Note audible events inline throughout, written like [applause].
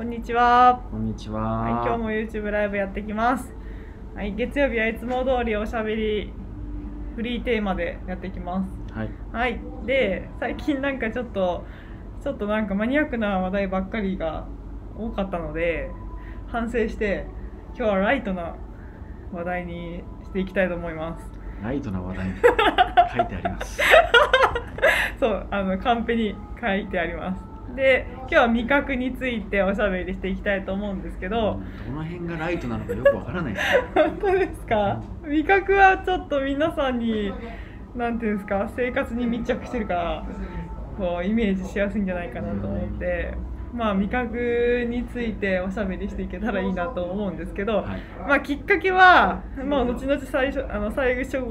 こんにちは。こんにちは。はい、今日も YouTube ライブやってきます。はい、月曜日はいつも通りおしゃべりフリーテーマでやっていきます。はい。はい、で最近なんかちょっとちょっとなんかマニアックな話題ばっかりが多かったので反省して今日はライトな話題にしていきたいと思います。ライトな話題に [laughs] 書いてあります。そうあのカンペに書いてあります。で今日は味覚についておしゃべりしていきたいと思うんですけど、どの辺がライトなのかよくわからないですね。[laughs] 本当ですか？味覚はちょっと皆さんになんていうんですか生活に密着してるからこうイメージしやすいんじゃないかなと思って。まあ、味覚についておしゃべりしていけたらいいなと思うんですけど、はい。まあ、きっかけは、まあ、後々最初あの最初ん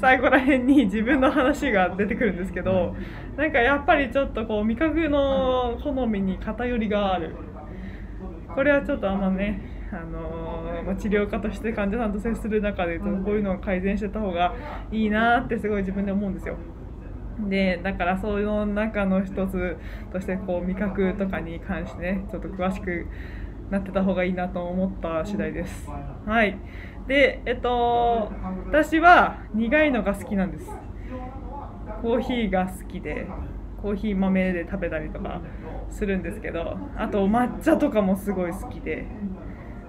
最後らへんに自分の話が出てくるんですけどなんかやっぱりちょっとこう味覚の好みに偏りがあるこれはちょっとあんまね、あのま、治療家として患者さんと接する中でこういうのを改善してた方がいいなってすごい自分で思うんですよ。でだからその中の一つとしてこう味覚とかに関してねちょっと詳しくなってた方がいいなと思った次第です。はい。で、えっと、私は苦いのが好きなんです。コーヒーが好きで、コーヒー豆で食べたりとかするんですけど、あと抹茶とかもすごい好きで、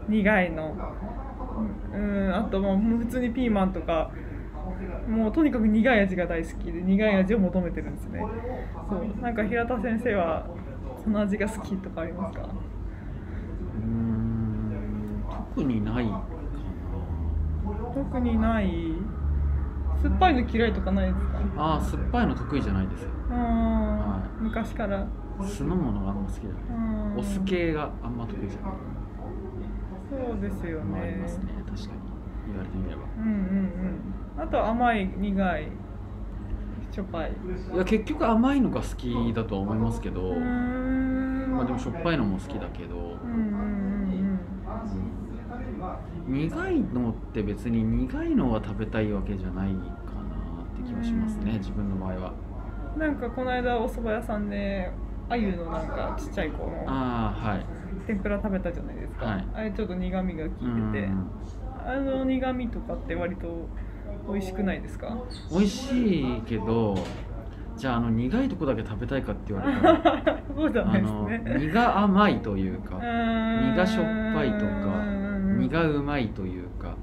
苦いの。うん、あともう普通にピーマンとか、もうとにかく苦い味が大好きで苦い味を求めてるんですね。そう、なんか平田先生はこの味が好きとかありますか？うーん。特にない特にない酸っぱいの嫌いとかないですか？な。ああ、酸っぱいの得意じゃないです。うん、は昔から酢の物があんま好きじゃうない。んお酢系があんま得意じゃない。そうですよまあありねますね。確かに。言われてみれば。うんうんうんあと甘い苦いしょっぱいいや、結局甘いのが好きだとは思いますけど、うーんまあでもしょっぱいのも好きだけど、うん苦いのって別に苦いのは食べたいわけじゃないかなって気はしますね、うん。自分の場合は。うんなんかこの間お蕎麦屋さんで鮎のなんかちっちゃい子のああはい。天ぷら食べたじゃないですか、はい。あれちょっと苦味が効いてて。うん。あの苦味とかって割と美味しくないですか？美味しいけどじゃああの苦いとこだけ食べたいかって言われたら [laughs] そうじゃないですね。苦甘いというか苦しょっぱいとか苦苦うまいというか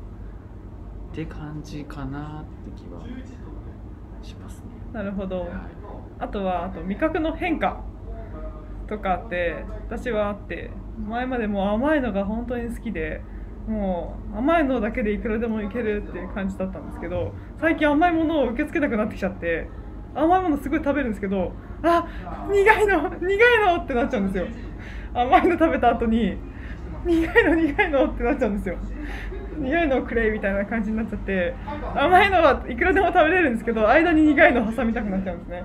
って感じかなって気はしますね、なるほど。はい。あとはあと味覚の変化とかって私はあって前までもう甘いのが本当に好きでもう甘いのだけでいくらでもいけるっていう感じだったんですけど最近甘いものを受け付けなくなってきちゃって甘いものすごい食べるんですけどあ苦いの苦いのってなっちゃうんですよ。甘いの食べた後に苦いの苦いのってなっちゃうんですよ。苦いのをくれみたいな感じになっちゃって甘いのはいくらでも食べれるんですけど間に苦いの挟みたくなっちゃうんですね。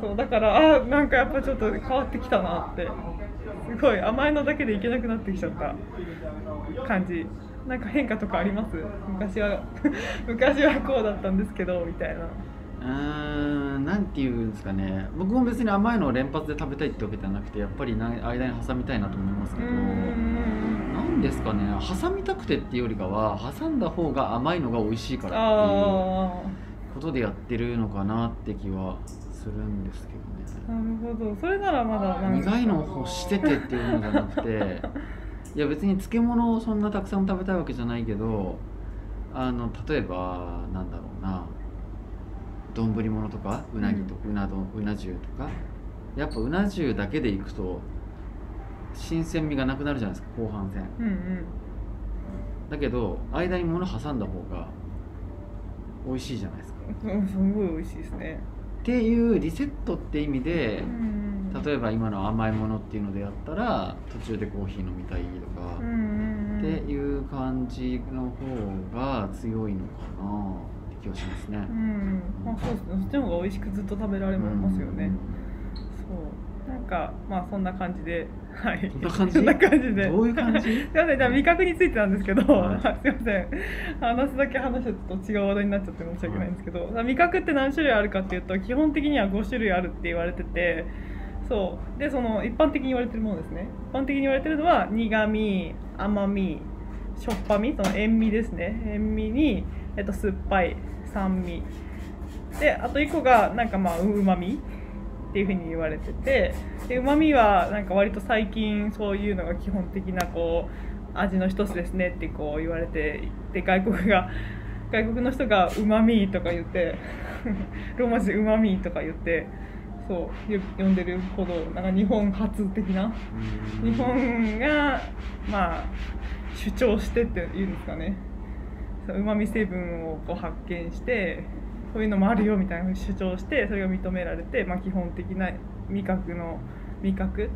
そうだからあなんかやっぱちょっと変わってきたなって。すごい甘いのだけでいけなくなってきちゃった。感じ。なんか変化とかあります？昔は [laughs] 昔はこうだったんですけどみたいな。うーんなんていうんですかね。僕も別に甘いのを連発で食べたいってわけではなくてやっぱりな間に挟みたいなと思いますうけど。んなんですかね。挟みたくてっていうよりかは挟んだ方が甘いのが美味しいからっていうあことでやってるのかなって気はするんですけあどね。なるほど。それならまだ苦いのを欲しててっていうのじゃなくて [laughs] いや別に漬物をそんなたくさん食べたいわけじゃないけどあの例えばなんだろうな丼物とかうなぎとうな丼うな重とか。やっぱうな重だけでいくと新鮮味がなくなるじゃないですか後半戦。うんうん。だけど間に物挟んだ方が美味しいじゃないですか。うんすごい美味しいですね。っていうリセットって意味でうん例えば今の甘いものっていうのでやったら途中でコーヒー飲みたいとか、うんうんってうんいう感じの方が強いのかな。って気はしますね。うん。まあそうですね。そっちの方が美味しくずっと食べられますよね、そう。なんかまあそんな感じで。はい。そんな感じ？そんな感じで。どういう感じ？[laughs] すいません。じゃあ味覚についてなんですけど、はい。すいません。話すだけ話してと違う話題になっちゃって申し訳ないんですけど、味覚って何種類あるかっていうと基本的には5種類あるって言われててそう。でその一般的に言われてるものですね。一般的に言われてるのは苦味甘みしょっぱみその塩味ですね。塩味に、えっと、酸っぱい酸味。であと1個がなんかまあうまみっていうふうに言われてて。でうまみはなんか割と最近そういうのが基本的なこう味の一つですねってこう言われてで外国が [laughs] 外国の人がうまみとか言って [laughs] ローマ字でうまみとか言ってそうよ呼んでるほどなんか日本初的な日本がまあ主張してっていうんですかねうまみ成分をこう発見してこういうのもあるよみたいな主張してそれが認められて、まあ、基本的な味覚の味覚、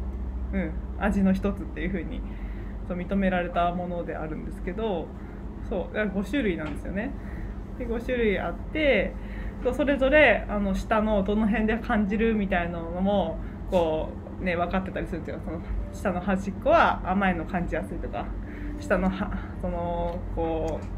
うん、味の一つっていうふうにそう認められたものであるんですけどそうだから5種類なんですよね。で5種類あってそれぞれあの下のどの辺で感じるみたいなのもこう、ね、分かってたりするんですよその下の端っこは甘いの感じやすいとか下のはそのこう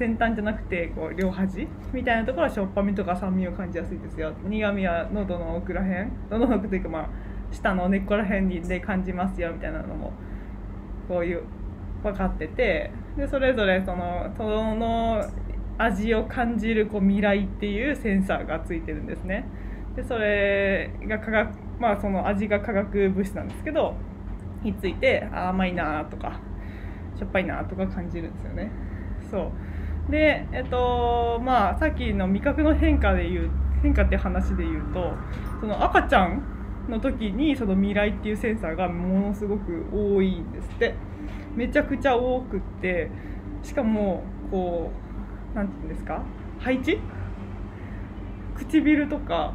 先端じゃなくてこう両端みたいなところはしょっぱみとか酸味を感じやすいですよ苦みは喉の奥らへん喉の奥というかまあ下の根っこらへんで感じますよみたいなのもこういう分かっててでそれぞれそのその味を感じるこう未来っていうセンサーがついてるんですね。でそれが化学まあその味が化学物質なんですけどについて甘いなとかしょっぱいなとか感じるんですよね。そう。でえっとまあさっきの味覚の変化で言う変化って話で言うとその赤ちゃんの時にその未来っていうセンサーがものすごく多いんですって。めちゃくちゃ多くってしかもこう何て言うんですか？配置？唇とか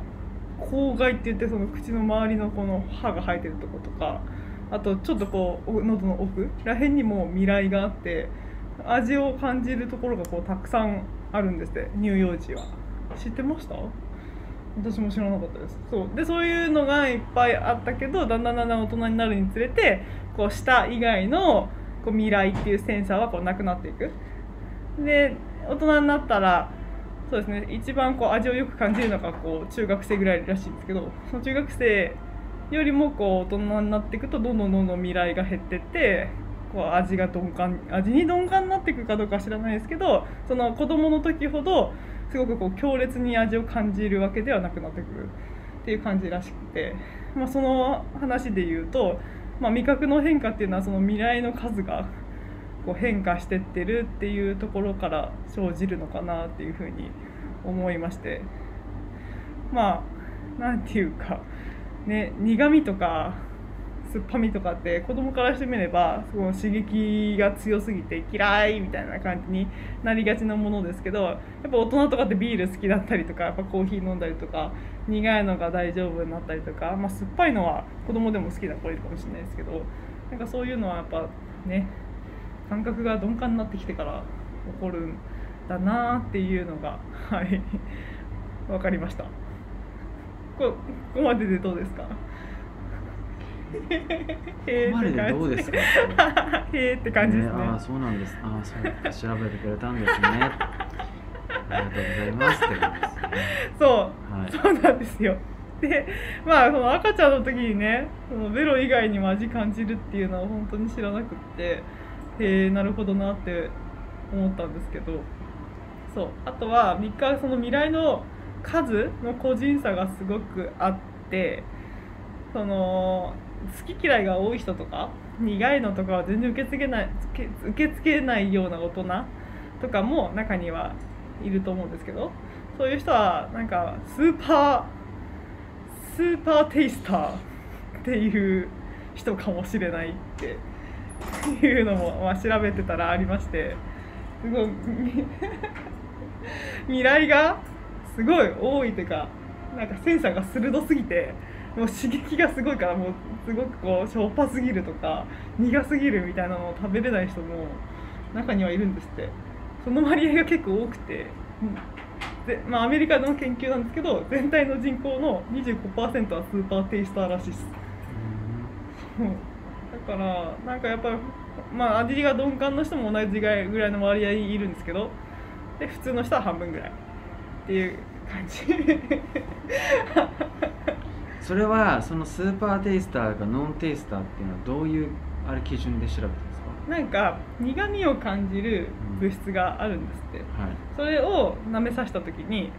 口外って言ってその口の周りのこの歯が生えてるとことかあとちょっとこう喉の奥らへんにも未来があって味を感じるところがこうたくさんあるんですって乳幼児は。知ってました？私も知らなかったです。そう。でそういうのがいっぱいあったけどだんだんだんだん大人になるにつれてこう舌以外のこう未来っていうセンサーはこうなくなっていく。で大人になったらそうですね。一番こう味をよく感じるのがこう中学生ぐらいらしいんですけどその中学生よりもこう大人になっていくとどんどんどんどん未来が減ってってこう味が鈍感味に鈍感になっていくかどうか知らないですけどその子供の時ほどすごくこう強烈に味を感じるわけではなくなってくるっていう感じらしくて、まあ、その話で言うと、まあ、味覚の変化っていうのはその未来の数がこう変化してってるっていうところから生じるのかなっていうふうに思いましてまあなんていうかね苦味とか酸っぱみとかって子供からしてみればその刺激が強すぎて嫌いみたいな感じになりがちなものですけどやっぱ大人とかってビール好きだったりとかやっぱコーヒー飲んだりとか苦いのが大丈夫になったりとか、まあ、酸っぱいのは子供でも好きな子いるかもしれないですけど。なんかそういうのはやっぱね感覚が鈍感になってきてから起こるんだなっていうのがはい分かりました。ここまででどうですか？ここまででどうですか？[laughs] へえって感じですね。ああそうなんです。ああそう調べてくれたんですね。ありがとうございますって感じですね。そう、はい、そうなんですよ。でまあその赤ちゃんの時にねそのベロ以外にも味感じるっていうのは本当に知らなくってへえなるほどなって思ったんですけど。そう。あとは3日その未来の数の個人差がすごくあってその好き嫌いが多い人とか苦いのとかは全然受け付けない受け付けないような大人とかも中にはいると思うんですけどそういう人はなんかスーパースーパーテイスターっていう人かもしれないっていうのも、まあ、調べてたらありましてすごい [laughs] 未来がすごい多いというかなんかセンサーが鋭すぎてもう刺激がすごいからもうすごくこうしょっぱすぎるとか苦すぎるみたいなのを食べれない人も中にはいるんですって。その割合が結構多くて、でまあ、アメリカの研究なんですけど全体の人口の25%はスーパーテイスターらしいです、うん、だからなんかやっぱまあ味が鈍感の人も同じぐらいの割合いるんですけどで普通の人は半分ぐらいっていう感じそれはその super taster か non-taster っていうのはどういうあれ基準で調べてるんですか？なんか苦味を感じる物質があるんですって、はい。それを舐めさせた時に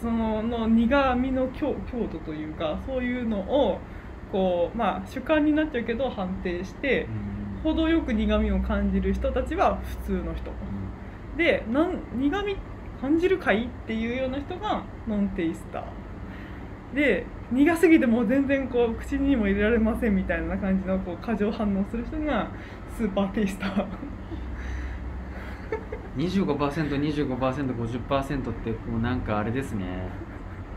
そのの苦味の強強度というかそういうのをこうまあ主観になっちゃうけど判定してうん。程よく苦味を感じる人たちは普通の人。でなん苦味感じるかい？っていうような人がノンテイスター。で苦すぎてもう全然こう口にも入れられませんみたいな感じのこう過剰反応する人がスーパーテイスター 25%25%50% ってもうなんかあれですね。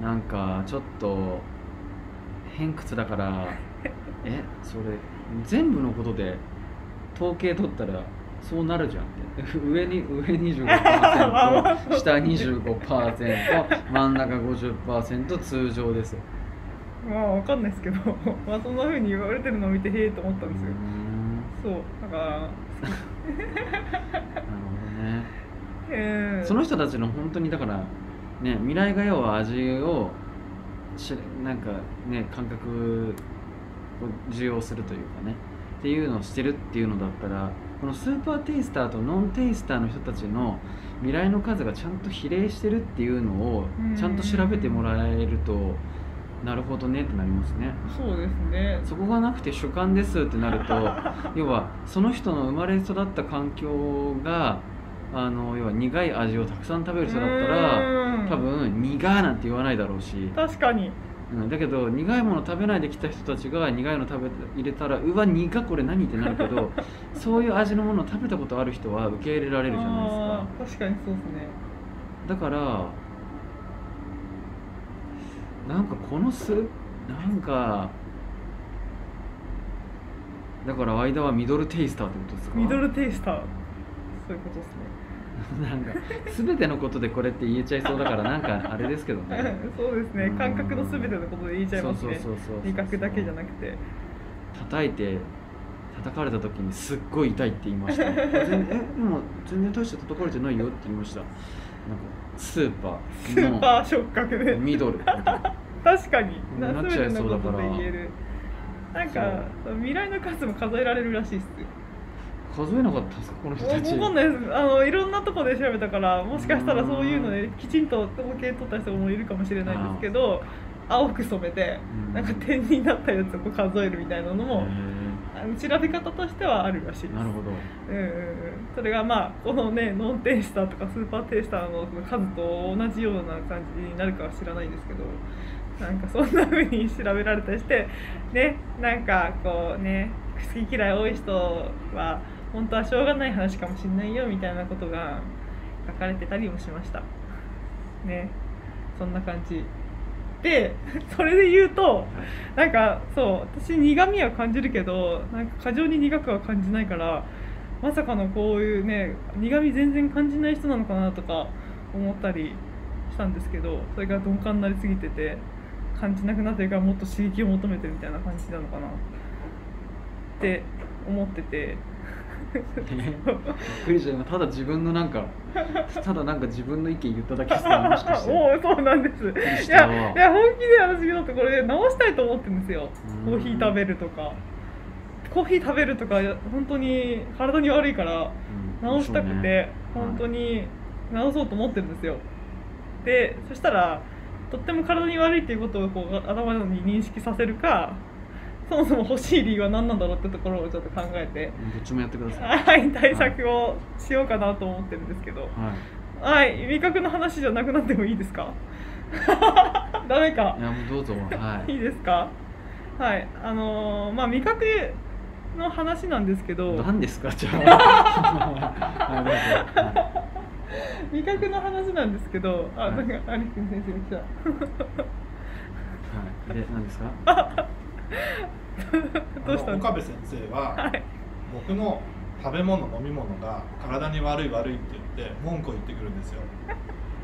なんかちょっと偏屈だから。えそれ全部のことで統計取ったらそうなるじゃんって。上に上25% [laughs] 下25%真ん中50%通常ですまあわかんないですけど [laughs] まあそんな風に言われてるのを見てへえと思ったんですよ。そうだから [laughs] なるほどね。え [laughs] ーその人たちの本当にだからね未来が要は味をしなんかね感覚を受容するというかね。っていうのをしてるっていうのだったらこのスーパーテイスターとノンテイスターの人たちの未来の数がちゃんと比例してるっていうのをうん。ちゃんと調べてもらえるとなるほどねってなりますね。そうですね。そこがなくて主観ですってなると [laughs] 要はその人の生まれ育った環境があの要は苦い味をたくさん食べる人だったらうん。多分苦ーなんて言わないだろうし、確かに。うん、だけど苦いもの食べないできた人たちが苦いの食べ入れたらうわ苦これ何ってなるけど [laughs] そういう味のものを食べたことある人は受け入れられるじゃないですか。確かにそうですね。だからなんかこのスなんかだから間はミドルテイスターってことですか？ミドルテイスター。そういうことですね。[laughs] なんか全てのことでこれって言えちゃいそうだからなんかあれですけどね。[laughs] そうですね。うん。感覚の全てのことで言いちゃいますね。味覚だけじゃなくて。叩いて叩かれた時にすっごい痛いって言いました。[laughs] 全えでも全然大して叩かれてないよって言いました。なんかスーパスーパー触覚でーのミドル。みたいな確かに。なっちゃい全てのことそうだから。で言える。なんか未来の数も数えられるらしいっす。数えなかったんですか？この人たち。わかんないです。あのいろんなとこで調べたからもしかしたらそういうのできちんと統計取った人もいるかもしれないんですけど青く染めてうん。なんか点になったやつを数えるみたいなのも調べ方としてはあるらしいです。ーなるほど。うんうんうん。それがまあこのねノンテイスターとかスーパーテイスターの数と同じような感じになるかは知らないんですけどなんかそんな風に調べられたりしてねなんかこうね好き嫌い多い人は本当はしょうがない話かもしれないよみたいなことが書かれてたりもしました。ねそんな感じ。で [laughs] それで言うとなんかそう私苦味は感じるけどなんか過剰に苦くは感じないからまさかのこういうね苦味全然感じない人なのかなとか思ったりしたんですけどそれが鈍感になりすぎてて。感じなくなってるからもっと刺激を求めてるみたいな感じなのかな。って思ってて。[laughs] びっくりした。今ただ自分のなんかただなんか自分の意見言っただけですかもしかして。[laughs] おうそうなんです。いやいや本気で私ちょっとこれ直したいと思ってるんですよ。うん。コーヒー食べるとか。コーヒー食べるとか本当に体に悪いからうん。直したくて、そうね。本当に直そうと思ってるんですよ。でそしたらとっても体に悪いっていうことをこう頭に認識させるかそもそも欲しい理由は何なんだろうってところをちょっと考えてどっちもやってください。はい対策をしようかなと思ってるんですけど。はい。はい味覚の話じゃなくなってもいいですか？[laughs] ダメか。いやもうどうぞ。はい。いいですか？はいあのーまあ味覚の話なんですけど。何ですか？じゃあ [laughs] [laughs] 味覚の話なんですけどあはい。なんかアリ君先生が来い。で何ですか？た [laughs] どうした岡部先生は、はい。僕の食べ物飲み物が体に悪い悪いって言って文句を言ってくるんですよ。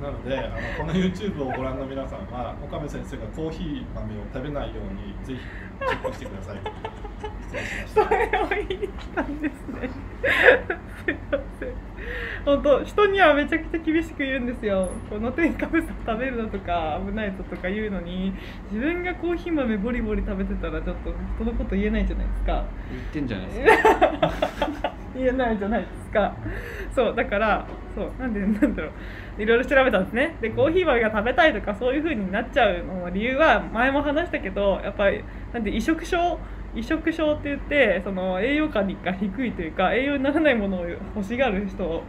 なのであのこの YouTube をご覧の皆さんは岡部先生がコーヒー豆を食べないようにぜひチェックしてください。失礼しました。それを言いに来たんですね本当人にはめちゃくちゃ厳しく言うんですよ。この添加物食べるのとか危ないぞとか言うのに自分がコーヒー豆ボリボリ食べてたらちょっと人のこと言えないじゃないですか。言ってんじゃないですか。[laughs] 言えないじゃないですか。そうだからそうなんでなんだろう。いろいろ調べたんですね。でコーヒー豆が食べたいとかそういう風になっちゃうのの理由は前も話したけどやっぱりなんで移植症？移植症って言ってその栄養価が低いというか栄養にならないものを欲しがる人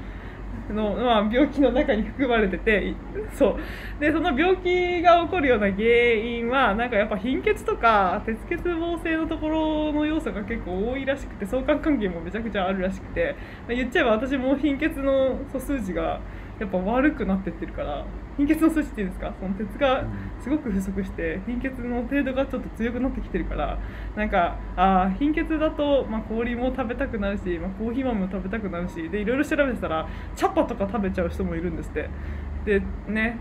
の、まあ、病気の中に含まれててそう。でその病気が起こるような原因はなんかやっぱ貧血とか鉄欠乏性のところの要素が結構多いらしくて相関関係もめちゃくちゃあるらしくて。言っちゃえば私も貧血の素数値がやっぱ悪くなってってるから貧血の数値っていうんですか？その鉄がすごく不足して貧血の程度がちょっと強くなってきてるからなんかあー貧血だと、まあ、氷も食べたくなるし、まあ、コーヒー豆も食べたくなるしでいろいろ調べてたらチャッパとか食べちゃう人もいるんですって。でね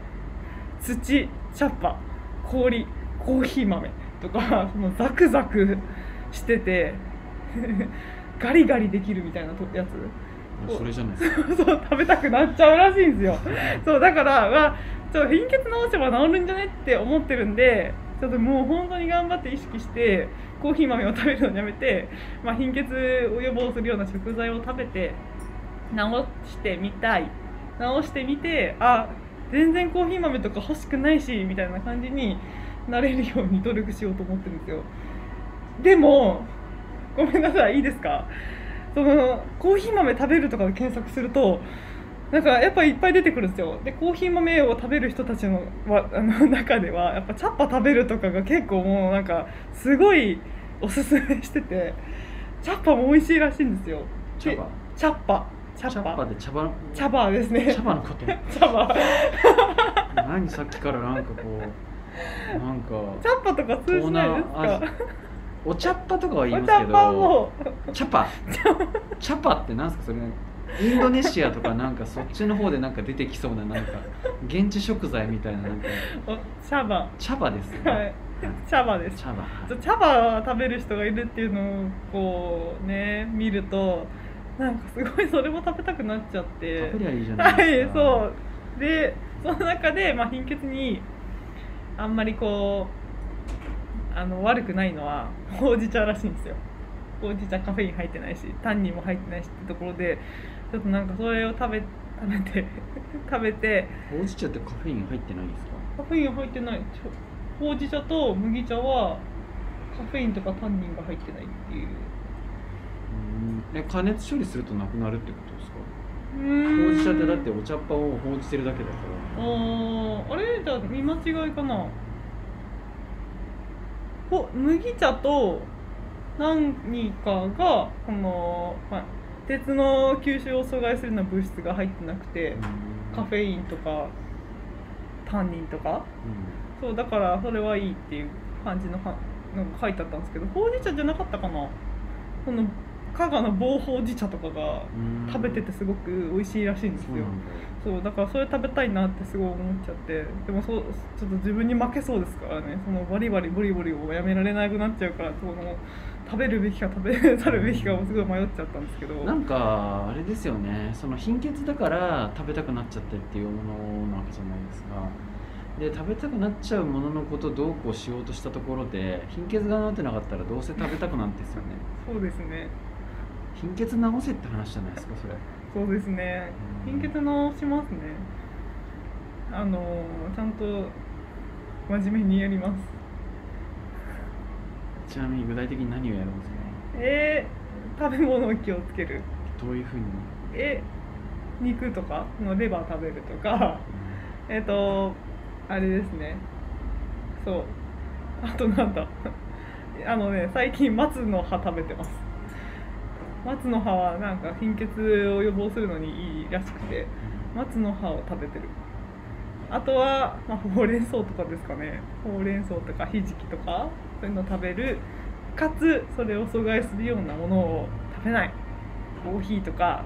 土チャッパ氷コーヒー豆とかそのザクザクしてて [laughs] ガリガリできるみたいなとやつそれじゃない。[laughs] そう食べたくなっちゃうらしいんですよ。そうだから、まあ、ちょっと貧血治せば治るんじゃねって思ってるんでちょっともう本当に頑張って意識してコーヒー豆を食べるのやめて、まあ、貧血を予防するような食材を食べて治してみたい。治してみてあ全然コーヒー豆とか欲しくないしみたいな感じになれるように努力しようと思ってるんですよ。でもごめんなさいいいですか？そのコーヒー豆食べるとかで検索するとなんかやっぱいっぱい出てくるんですよ。でコーヒー豆を食べる人たちのわ [laughs] あの中ではやっぱチャッパ食べるとかが結構もうなんかすごいおすすめしててチャッパも美味しいらしいんですよ。で茶葉チャッパ。チャッパで茶葉茶葉ですね。茶葉のこと？[laughs] 茶葉。何さっきからなんかこうなんかチャッパとか通じないですか？お茶っ葉とかは言いますけど茶葉茶葉。ってなんですかそれインドネシアとかなんかそっちの方でなんか出てきそうななんか現地食材みたいななんか。お茶葉。茶葉ですはい。茶葉です。茶葉。はい。茶葉食べる人がいるっていうのをこうね見るとなんかすごいそれも食べたくなっちゃって。食べりゃいいじゃないはいですか。そう。でその中で、まあ、貧血にあんまりこうあの悪くないのはほうじ茶らしいんですよ。ほうじ茶カフェイン入ってないしタンニンも入ってないしってところでちょっとなんかそれを食べ食べて [laughs] 食べてほうじ茶ってカフェイン入ってないんですか？カフェイン入ってない。ほうじ茶と麦茶はカフェインとかタンニンが入ってないっていう。うん。え加熱処理するとなくなるってことですか？ほうじ茶ってだってお茶っ葉をほうじてるだけだから。あーあれ？じゃあ見間違いかなほ麦茶と何かがこの、まあ、鉄の吸収を阻害するような物質が入ってなくてカフェインとかタンニンとか。そうだからそれはいいっていう感じのはのが書いてあったんですけどほうじ茶じゃなかったかな。この加賀の棒ほうじ茶とかがうん。食べててすごく美味しいらしいんですよ。そうだ。からそれ食べたいなってすごい思っちゃって。でもそうちょっと自分に負けそうですからね。そのバリバリボリボリをやめられなくなっちゃうからその食べるべきか食べ [laughs] ざるべきかをすごい迷っちゃったんですけど。なんかあれですよね。その貧血だから食べたくなっちゃってっていうものなわけじゃないですか。で食べたくなっちゃうもののことをどうこうしようとしたところで貧血が治ってなかったらどうせ食べたくなんですよね。そうですね貧血治せって話じゃないですかそれ。そうですね。うん。貧血治しますね。あのちゃんと真面目にやります。[laughs] ちなみに具体的に何をやるんですか？えー、食べ物を気をつける。どういうふうに？え肉とかのレバー食べるとか。えっ、とあれですね。そう。あとなんだ。あのね最近松の葉食べてます松の葉はなんか貧血を予防するのにいいらしくて松の葉を食べてる。あとは、まあ、ほうれん草とかですかね。ほうれん草とかひじきとかそういうのを食べる。かつそれを阻害するようなものを食べない。コーヒーとか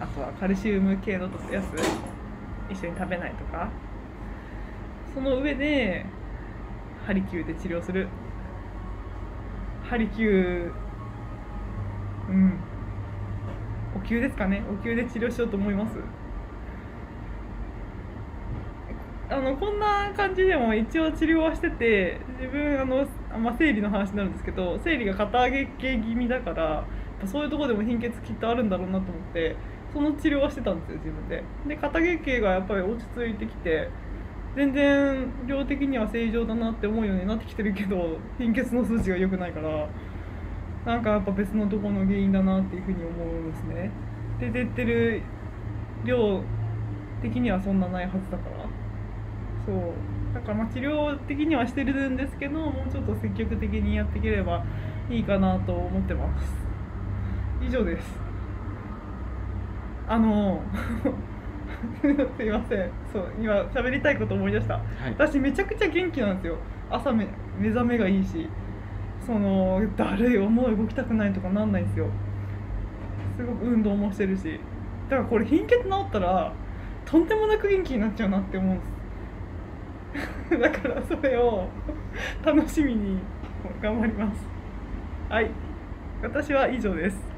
あとはカルシウム系のやつ一緒に食べないとか。その上でハリキューで治療する。ハリキューうん。お灸ですかね？お灸で治療しようと思います？あのこんな感じでも一応治療はしてて自分あの、まあ、生理の話になるんですけど生理が肩上げ系気味だからそういうとこでも貧血きっとあるんだろうなと思ってその治療はしてたんですよ自分で。で肩毛系がやっぱり落ち着いてきて全然量的には正常だなって思うようになってきてるけど貧血の数値が良くないから。なんかやっぱ別のところの原因だなっていうふうに思うんですね。で出てる量的にはそんなないはずだから。そう。だからまあ治療的にはしてるんですけどもうちょっと積極的にやっていければいいかなと思ってます。以上です。あの [laughs] すいません。そう今喋りたいこと思い出した。はい。私めちゃくちゃ元気なんですよ。朝め目覚めがいいしそのだるい思う動きたくないとかなんないんですよ。すごく運動もしてるし。だからこれ貧血治ったらとんでもなく元気になっちゃうなって思うんです。[laughs] だからそれを楽しみに頑張ります。はい。私は以上です。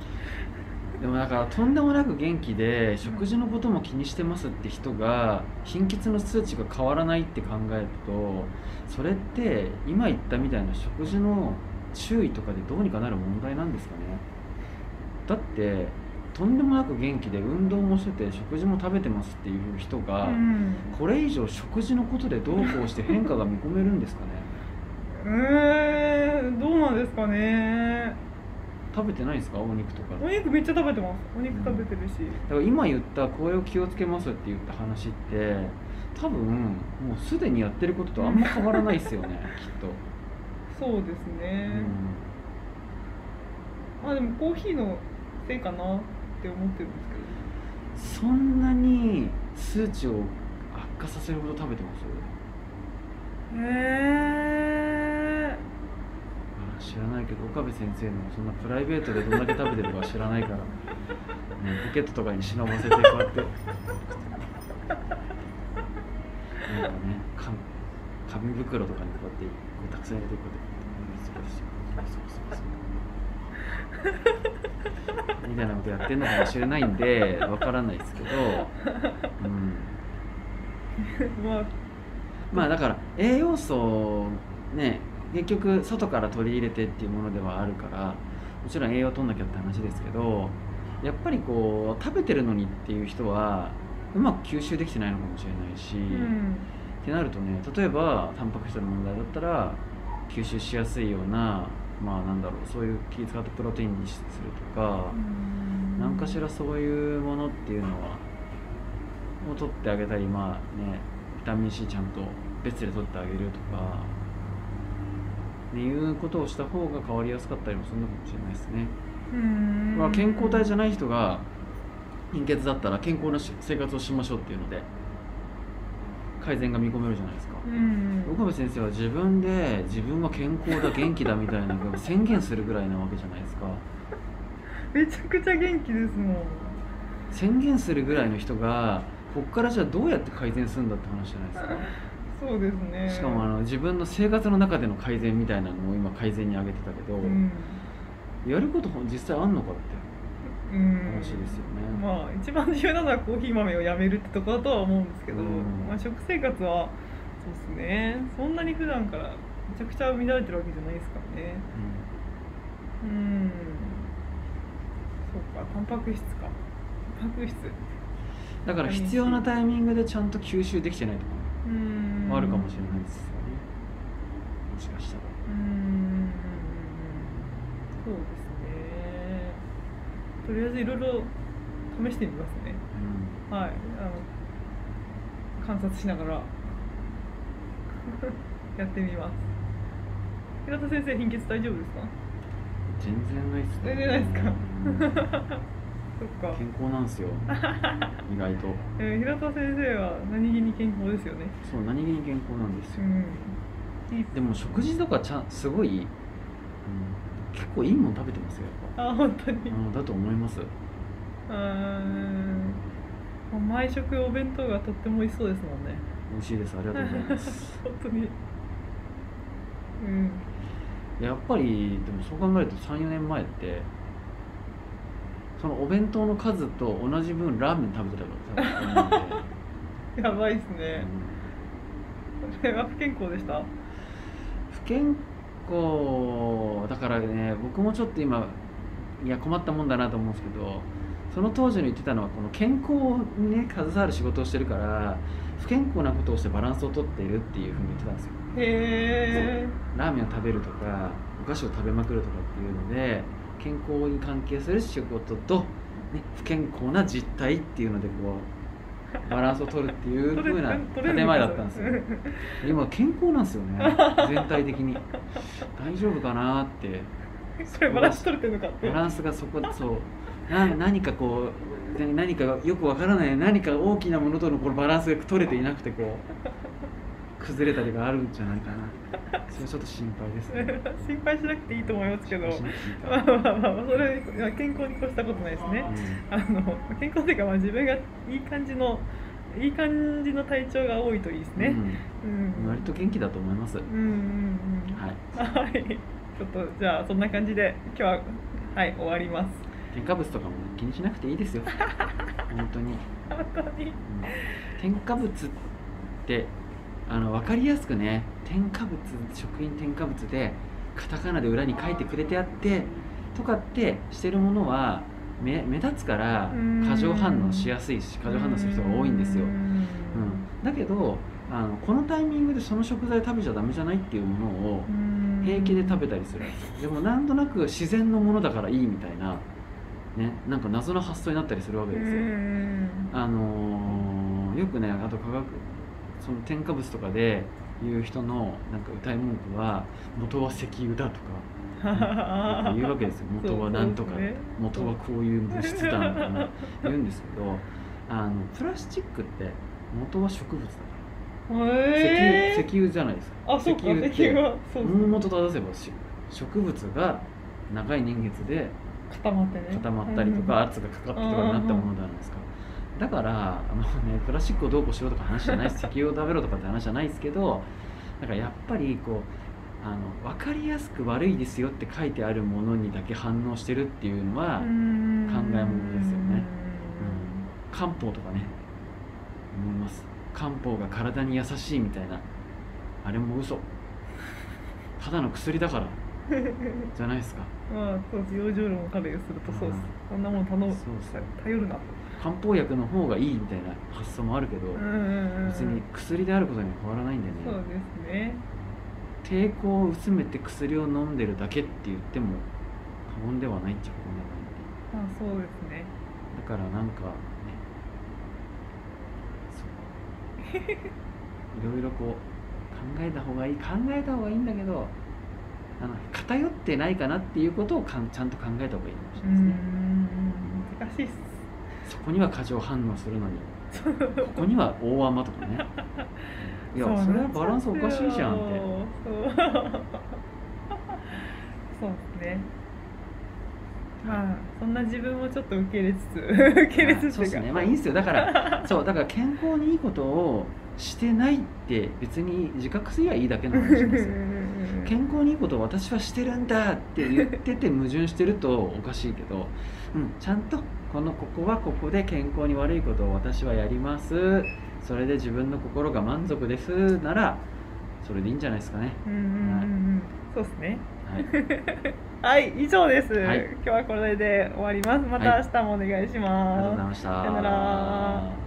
でもだからとんでもなく元気で食事のことも気にしてますって人が貧血の数値が変わらないって考えるとそれって今言ったみたいな食事の注意とかでどうにかなる問題なんですかね。だってとんでもなく元気で運動もしてて食事も食べてますっていう人が、うん。これ以上食事のことでどうこうして変化が見込めるんですかね。えー、どうなんですかね。食べてないですか？お肉とか。お肉めっちゃ食べてます。お肉食べてるし、だから今言ったこれを気をつけますって言った話って多分もうすでにやってることとあんま変わらないですよねきっと、そうですね、うまあでもコーヒーのせいかなって思ってるんですけど。ん、そんなに数値を悪化させるほど食べてます？へえあ知らないけど岡部先生のそんなプライベートでどんだけ食べてるかは知らないから、[laughs] ね、ポケットとかに忍ばせてこうやって。[laughs] なんかねか紙袋とかにこうやってこうたくさん入れてこうやってみたいなことやってんのかもしれないんでわからないですけど、うん、まあまあだから栄養素をね結局外から取り入れてっていうものではあるからもちろん栄養取んなきゃって話ですけどやっぱりこう食べてるのにっていう人はうまく吸収できてないのかもしれないし、うん。ってなるとね例えばタンパク質の問題だったら吸収しやすいようなまあなんだろうそういう気使ったプロテインにするとか、何かしらそういうものっていうのはを取ってあげたりまあねビタミン C ちゃんと別で取ってあげるとかっていうことをした方が変わりやすかったりもするのかもしれないですね、うん。まあ、健康体じゃない人が貧血だったら健康なし生活をしましょうっていうので改善が見込めるじゃないですか。うん岡部先生は自分で自分は健康だ元気だみたいなのを宣言するぐらいなわけじゃないですか。めちゃくちゃ元気ですもん。宣言するぐらいの人がここからじゃあどうやって改善するんだって話じゃないですか。そうですね。しかもあの自分の生活の中での改善みたいなのを今改善に挙げてたけど、うん。やること実際あんのかって。うん話ですよね、まあ一番重要なのはコーヒー豆をやめるってところだとは思うんですけど、うん。まあ、食生活はそうですね。そんなに普段からめちゃくちゃ乱れてるわけじゃないですからね。うん。そうかタンパク質か。タンパク質。うんだから必要なタイミングでちゃんと吸収できてないとかうん。もあるかもしれないですよね。もしかしたら。うん。そうですねとりあえずいろいろ試してみますね。はい。あの観察しながら。[laughs] やってみます。平田先生貧血大丈夫ですか？全然ないっすね。全然ないっすか？うん。[laughs] そっか、健康なんですよ。[laughs] 意外と。えー平田先生は何気に健康ですよね。そう何気に健康なんですよ、うん。でも食事とかちゃんすごい、うん、結構いいもの食べてますよ。あ本当に。ぱ、うん、だと思います。うーん毎食お弁当がとっても美味しそうですもんね。美味しいです。ありがとうございます。[laughs] 本当に。うん。やっぱりでもそう考えると34年前ってそのお弁当の数と同じ分ラーメン食べてたから [laughs] やばいですうねん。それは不健康でした？不健康だからね僕もちょっと今いや困ったもんだなと思うんですけどその当時に言ってたのはこの健康にね携わる仕事をしてるから不健康なことをしてバランスをとっているっていうふうに言ってたんですよ。へえラーメンを食べるとかお菓子を食べまくるとかっていうので健康に関係する仕事と、ね、不健康な実態っていうのでこうバランスを取るっていう風な建前だったんですよ。[laughs] 今健康なんですよね。全体的に。大丈夫かなって。それバランス取れてるのかバランスがそこそう。な何かこうで何かよくわからない何か大きなものとのこのバランスが取れていなくてこう崩れたりがあるんじゃないかな。それちょっと心配ですね。[laughs] 心配しなくていいと思いますけど。まあまあまあまあそれまあ健康に越したことないですね。あの健康というかまあ自分がいい感じのいい感じの体調が多いといいですうんね。うん。うん。割と元気だと思います、うんうんうん。はい。はい。ちょっとじゃあそんな感じで今日ははい終わります。添加物とかも気にしなくていいですよ。本当に、う [laughs] ん本当に。添加物ってあの分かりやすくね添加物食品添加物でカタカナで裏に書いてくれてあってとかってしてるものは目目立つからうん。過剰反応しやすいし過剰反応する人が多いんですよ、ううん。ん、だけどあのこのタイミングでその食材食べちゃダメじゃないっていうものをうん。平気で食べたりするんでもなんとなく自然のものだからいいみたいなねなんか謎の発想になったりするわけですよ、うん。あのーよくねあと科学その添加物とかで言う人のなんか歌い文句は元は石油だとか [laughs] よく言うわけですよ。元はなんとか、ね。元はこういう物質だみたいな言うんですけどあのプラスチックって元は植物だから、へー。石油石油じゃないですか。あ石油って石油はそう大元正せばし植物が長い年月で固まってね。固まったりとか圧がかかってとかになったものじゃないですかだからあの、ね、プラスチックをどうこうしろとか話じゃない [laughs] 石油を食べろとかって話じゃないですけどだからやっぱりこうあの分かりやすく悪いですよって書いてあるものにだけ反応してるっていうのは、うん。考えものですよね。漢方とかね思います。漢方が体に優しいみたいなあれも嘘。ただの薬だから [laughs] じゃないですか。まあそうです。養生論を彼がするとそうです。うん。そんなもん頼む。頼るなと漢方薬の方がいいみたいな発想もあるけど、別に薬であることには変わらないんでね。そうですね。抵抗を薄めて薬を飲んでるだけって言っても過言ではないっちゃ過言ではないんで。まあそうですね。だからなんかねそう。いろいろこう考えた方がいい考えた方がいいんだけどあの偏ってないかなっていうことをかんちゃんと考えた方がいいかもしうれないですね。ん難しいっすそこには過剰反応するのに。ここには大雨とかね。いやそれはバランスおかしいじゃんって。そう。ですね。まあそんな自分もちょっと受け入れつつ受け入れつつそうですね。まあいいんですよ。だから [laughs] そうだから健康にいいことをしてないって別に自覚すりゃいいだけの話なんですよ。健康にいいことを私はしてるんだって言ってて矛盾してるとおかしいけど、うん、ちゃんとこのここはここで健康に悪いことを私はやります。それで自分の心が満足です。ならそれでいいんじゃないですかね。うんうんうんうん。そうですね。はい。[laughs] はい以上です、はい。今日はこれで終わります。また明日もお願いしありがとうございます、ました。さよなら